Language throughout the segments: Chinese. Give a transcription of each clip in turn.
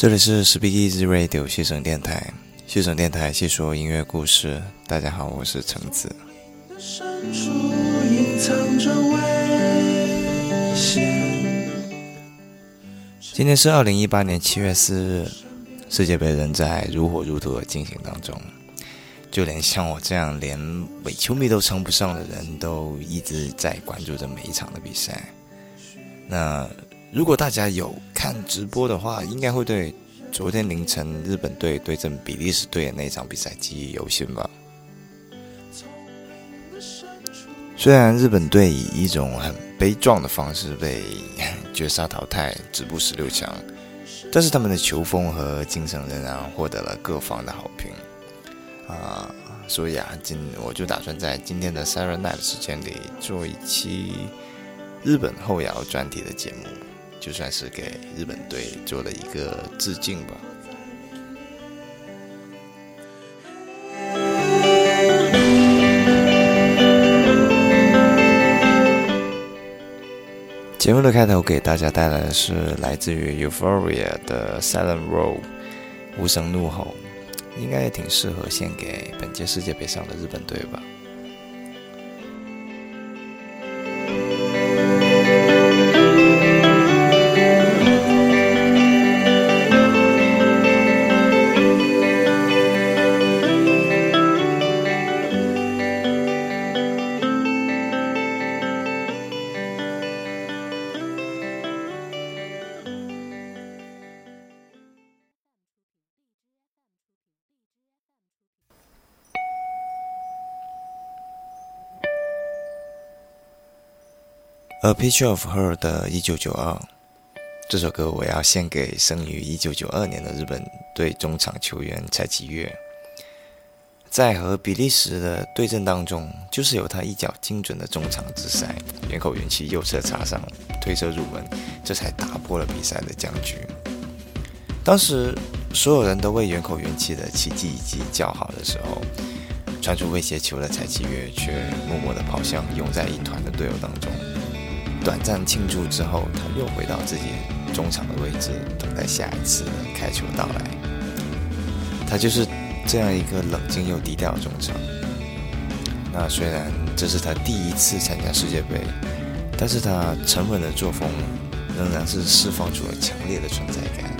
这里是 Speak Easy Radio 西城电台，西城电台细说音乐故事。大家好，我是橙子。今天是二零一八年七月四日，世界杯仍在如火如荼的进行当中。就连像我这样连伪球迷都称不上的人，都一直在关注着每一场的比赛。那如果大家有看直播的话，应该会对昨天凌晨日本队对阵比利时队的那场比赛记忆犹新吧？虽然日本队以一种很悲壮的方式被绝杀淘汰，止步十六强，但是他们的球风和精神仍然获得了各方的好评。啊，所以啊，今我就打算在今天的 Saturday Night 时间里做一期日本后摇专题的节目，就算是给日本队做了一个致敬吧。节目的开头给大家带来的是来自于 Euphoria 的 Silent Row，无声怒吼。应该也挺适合献给本届世界杯上的日本队吧。A Picture of Her 的《一九九二》这首歌，我要献给生于一九九二年的日本队中场球员柴崎岳。在和比利时的对阵当中，就是有他一脚精准的中场直塞，远口元气右侧插上，推射入门，这才打破了比赛的僵局。当时所有人都为远口元气的奇迹以及叫好的时候，传出威胁球的柴崎岳却默默地跑向拥在一团的队友当中。短暂庆祝之后，他又回到自己中场的位置，等待下一次开球到来。他就是这样一个冷静又低调的中场。那虽然这是他第一次参加世界杯，但是他沉稳的作风仍然是释放出了强烈的存在感。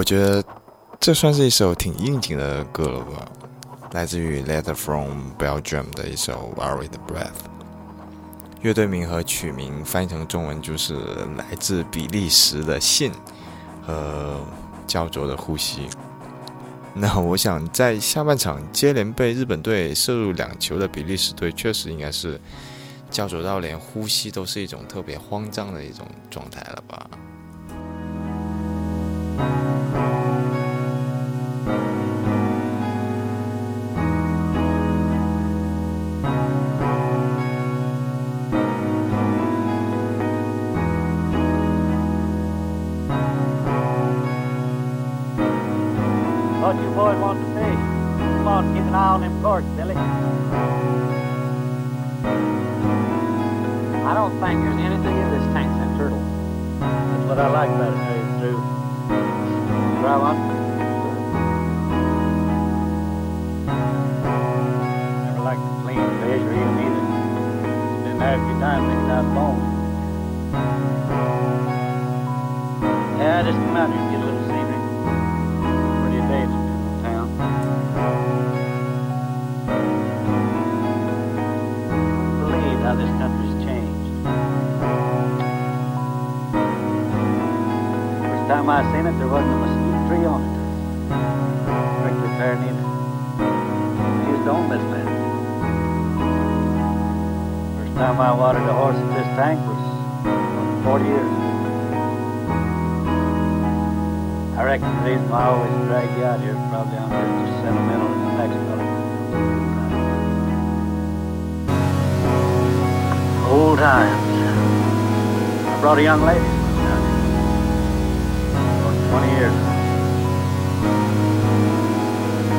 我觉得这算是一首挺应景的歌了吧，来自于 Letter from Belgium 的一首 Worried Breath。乐队名和曲名翻译成中文就是来自比利时的信和焦灼的呼吸。那我想在下半场接连被日本队射入两球的比利时队，确实应该是焦灼到连呼吸都是一种特别慌张的一种状态了吧。what you boys want to see. Come on, keep an eye on them corks, Billy. I don't think there's anything in this tank that turtles. That's what I like about it, Dave, too. Try one. Never liked to clean fish or even eat it. It's been there a few times picking out bones. Yeah, just come out here. Seen it, there wasn't a mesquite tree on it. Prickly pear neither. Just don't miss that. First time I watered a horse in this tank was 40 years ago. I reckon the reason why I always drag you out here probably I'm just as sentimental as the next fellow. Old times. I brought a young lady.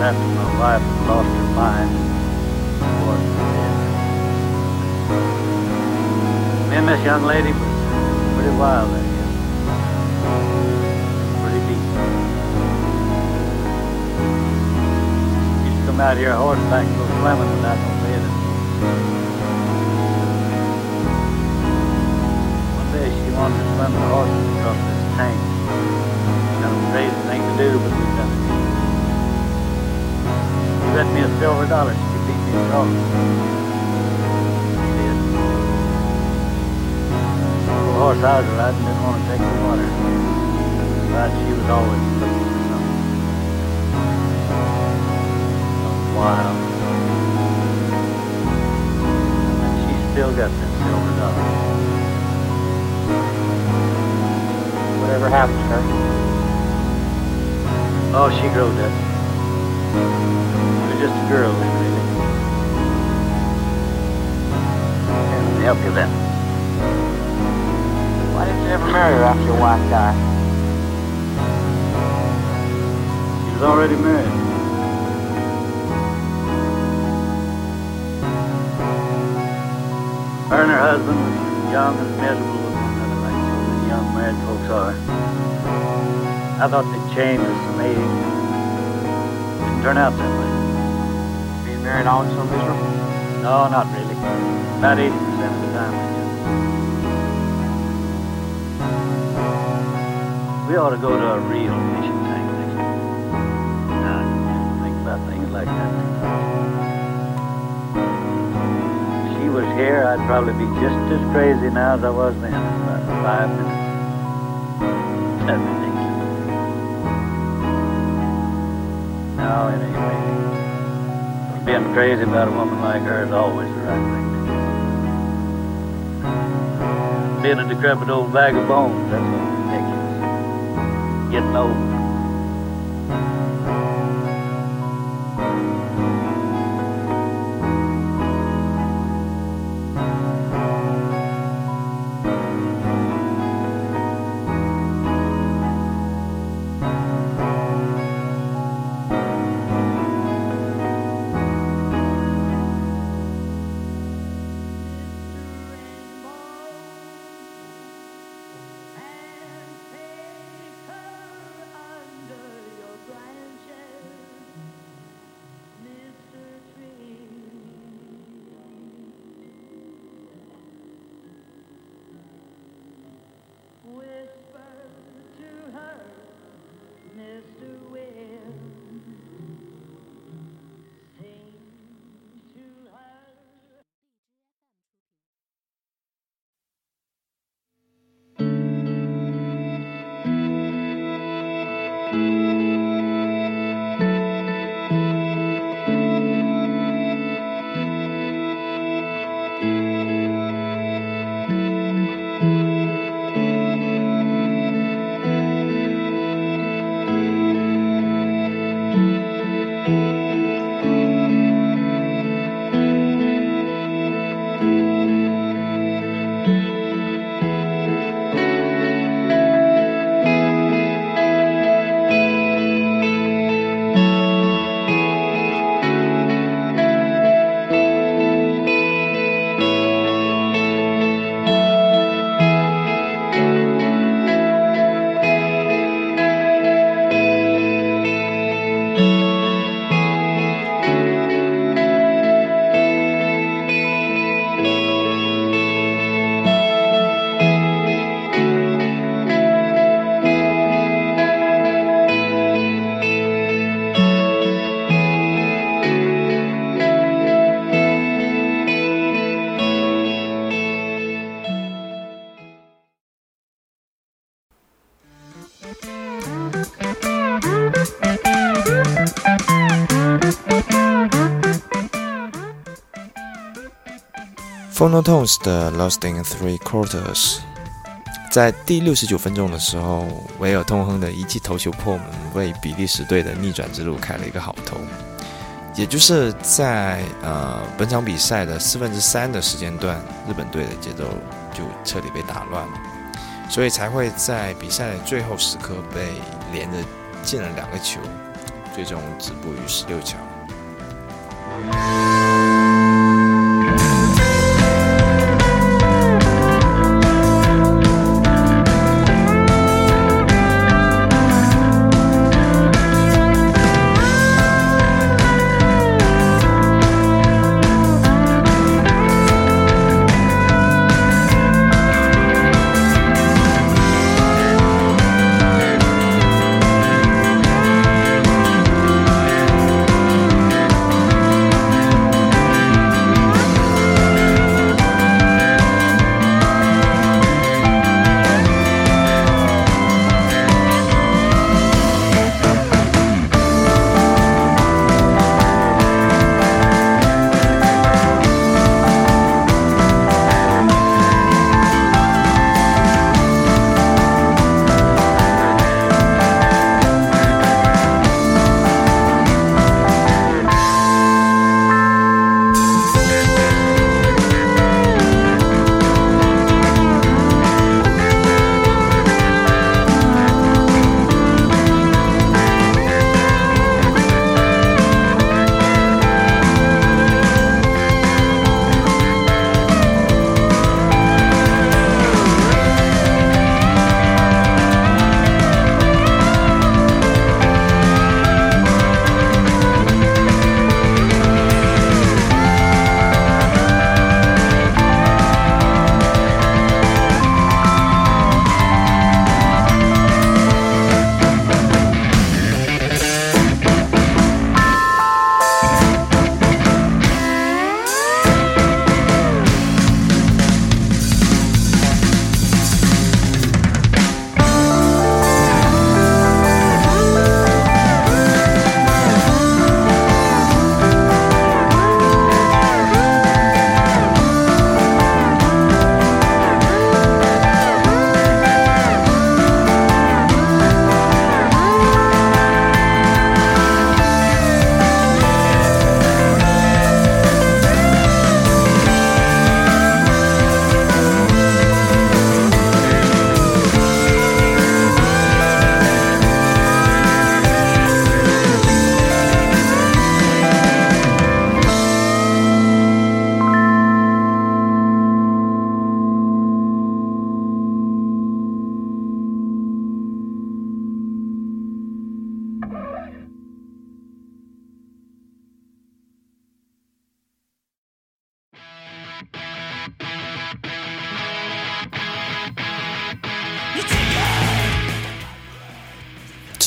After my wife lost her mind, was dead. Me and this young lady was pretty wild that year. Pretty deep. Used to come out here horseback and go swimming without no bathing. One day she wanted to swim the horses across this tank Kind of crazy thing to do, but we've Bet me a silver dollar she could beat me did. The horse I was riding didn't want to take the water. But she was always looking for. Something wild. And she still got that silver dollar. Whatever happened to her? Oh, she grew up. Just a girl. Here, let me help you then. Why didn't you ever marry her after your wife died? She was already married. Her and her husband was young and miserable another like so many young married folks are. I thought they'd change with some age. Didn't turn out that way. Married always so miserable? No, not really. About 80% of the time. We ought to go to a real fishing tank next year. Now, think about things like that. If she was here, I'd probably be just as crazy now as I was then, about five minutes. That'd No, it ain't really. Being crazy about a woman like her is always the right thing to do. Being a decrepit old bag of bones, that's what's ridiculous. Getting old. Música Phonotones 的 Lost in Three Quarters，在第六十九分钟的时候，维尔通亨的一记头球破门，为比利时队的逆转之路开了一个好头。也就是在呃本场比赛的四分之三的时间段，日本队的节奏就彻底被打乱了，所以才会在比赛的最后时刻被连着进了两个球，最终止步于十六强。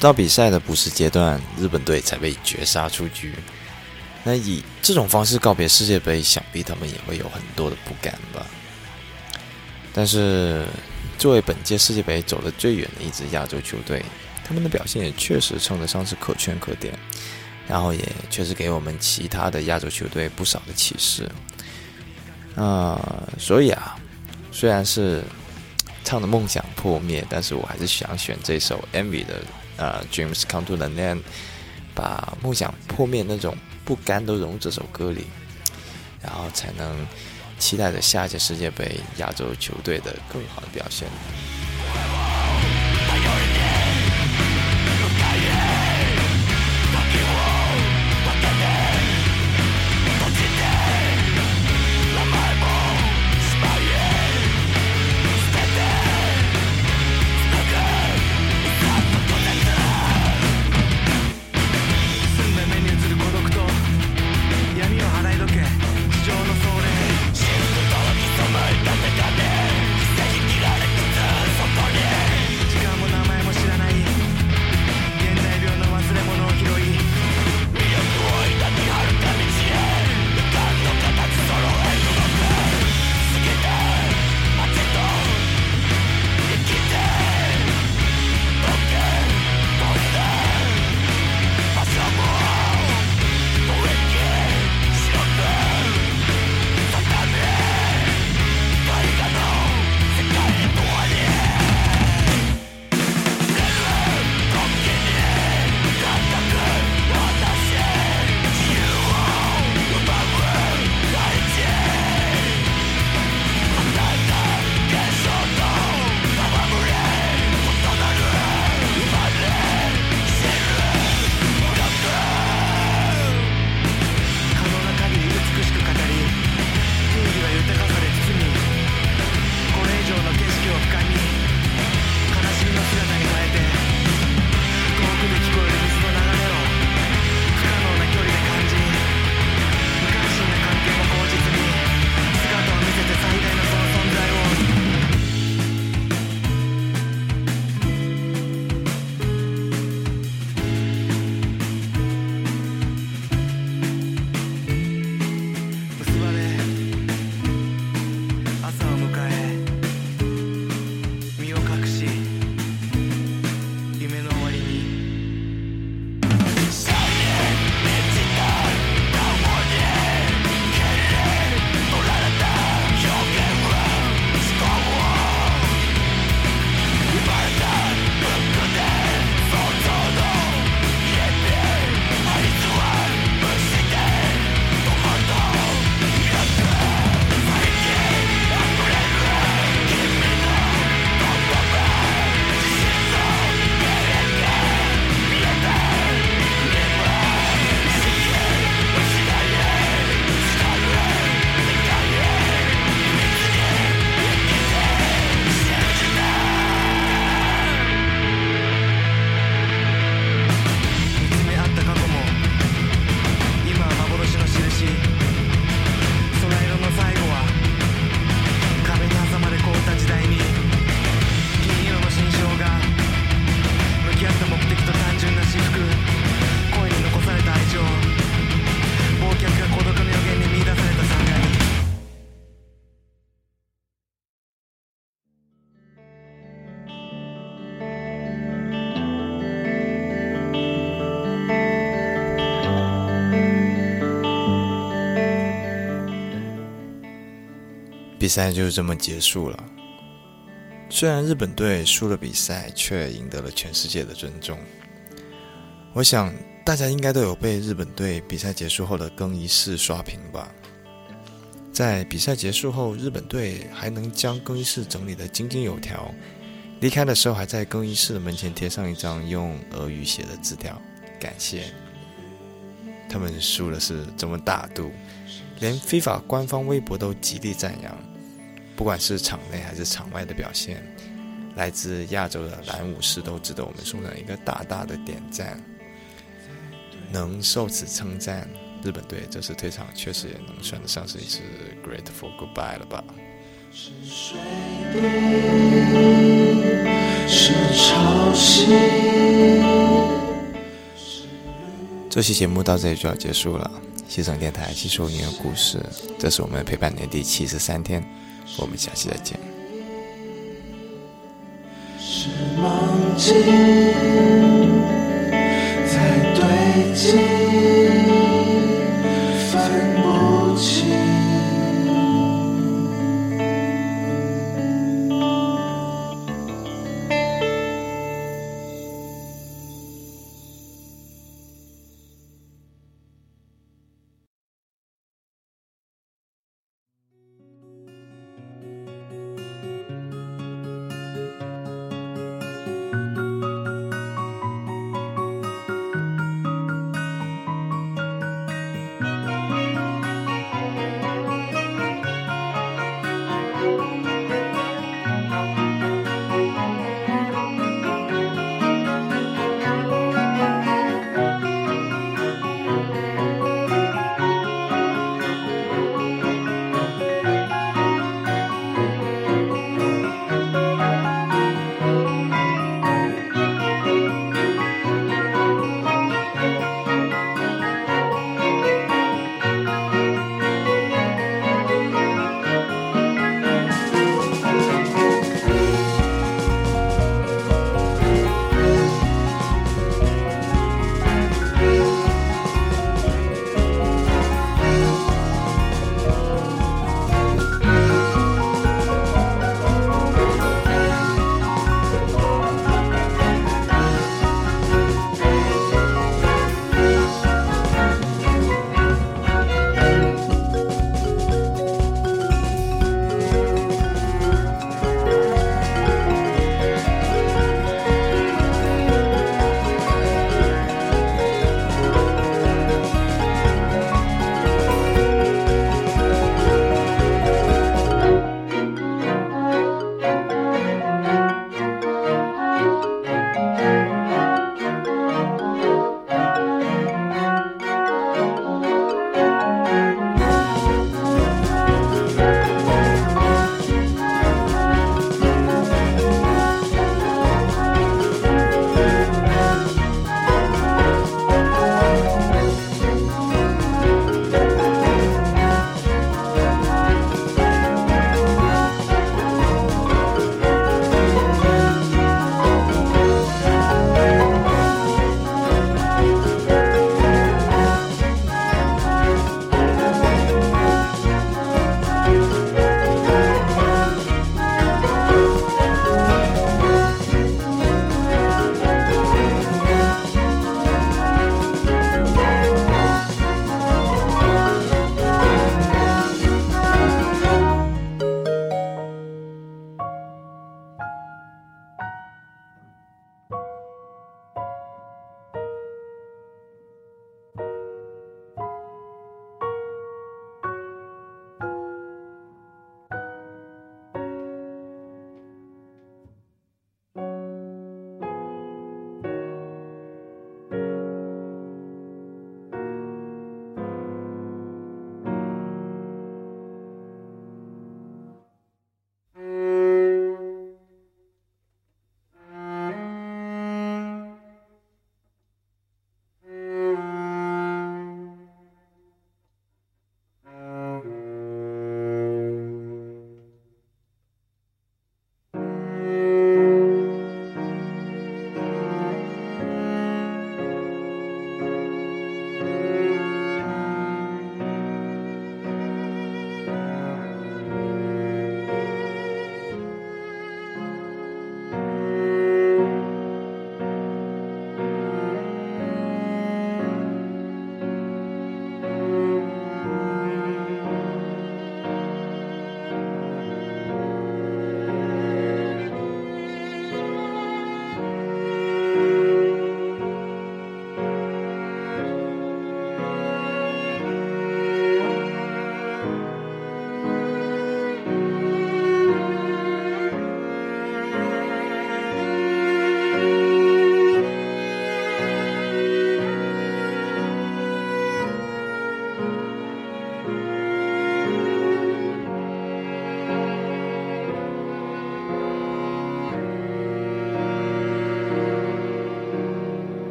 到比赛的补时阶段，日本队才被绝杀出局。那以这种方式告别世界杯，想必他们也会有很多的不甘吧。但是，作为本届世界杯走得最远的一支亚洲球队，他们的表现也确实称得上是可圈可点，然后也确实给我们其他的亚洲球队不少的启示。啊，所以啊，虽然是唱的梦想破灭，但是我还是想选这首 Envy 的。呃，Dreams come to an end，把梦想破灭那种不甘都融这首歌里，然后才能期待着下一届世界杯亚洲球队的更好的表现。比赛就是这么结束了。虽然日本队输了比赛，却赢得了全世界的尊重。我想大家应该都有被日本队比赛结束后的更衣室刷屏吧。在比赛结束后，日本队还能将更衣室整理得井井有条。离开的时候，还在更衣室的门前贴上一张用俄语写的字条，感谢。他们输的是这么大度，连非法官方微博都极力赞扬。不管是场内还是场外的表现，来自亚洲的蓝武士都值得我们送上一个大大的点赞。能受此称赞。日本队这次退场，确实也能算得上是一次 grateful goodbye 了吧。这期节目到这里就要结束了。西城电台细说音乐故事，这是我们陪伴的第七十三天，我们下期再见。是梦境在堆积。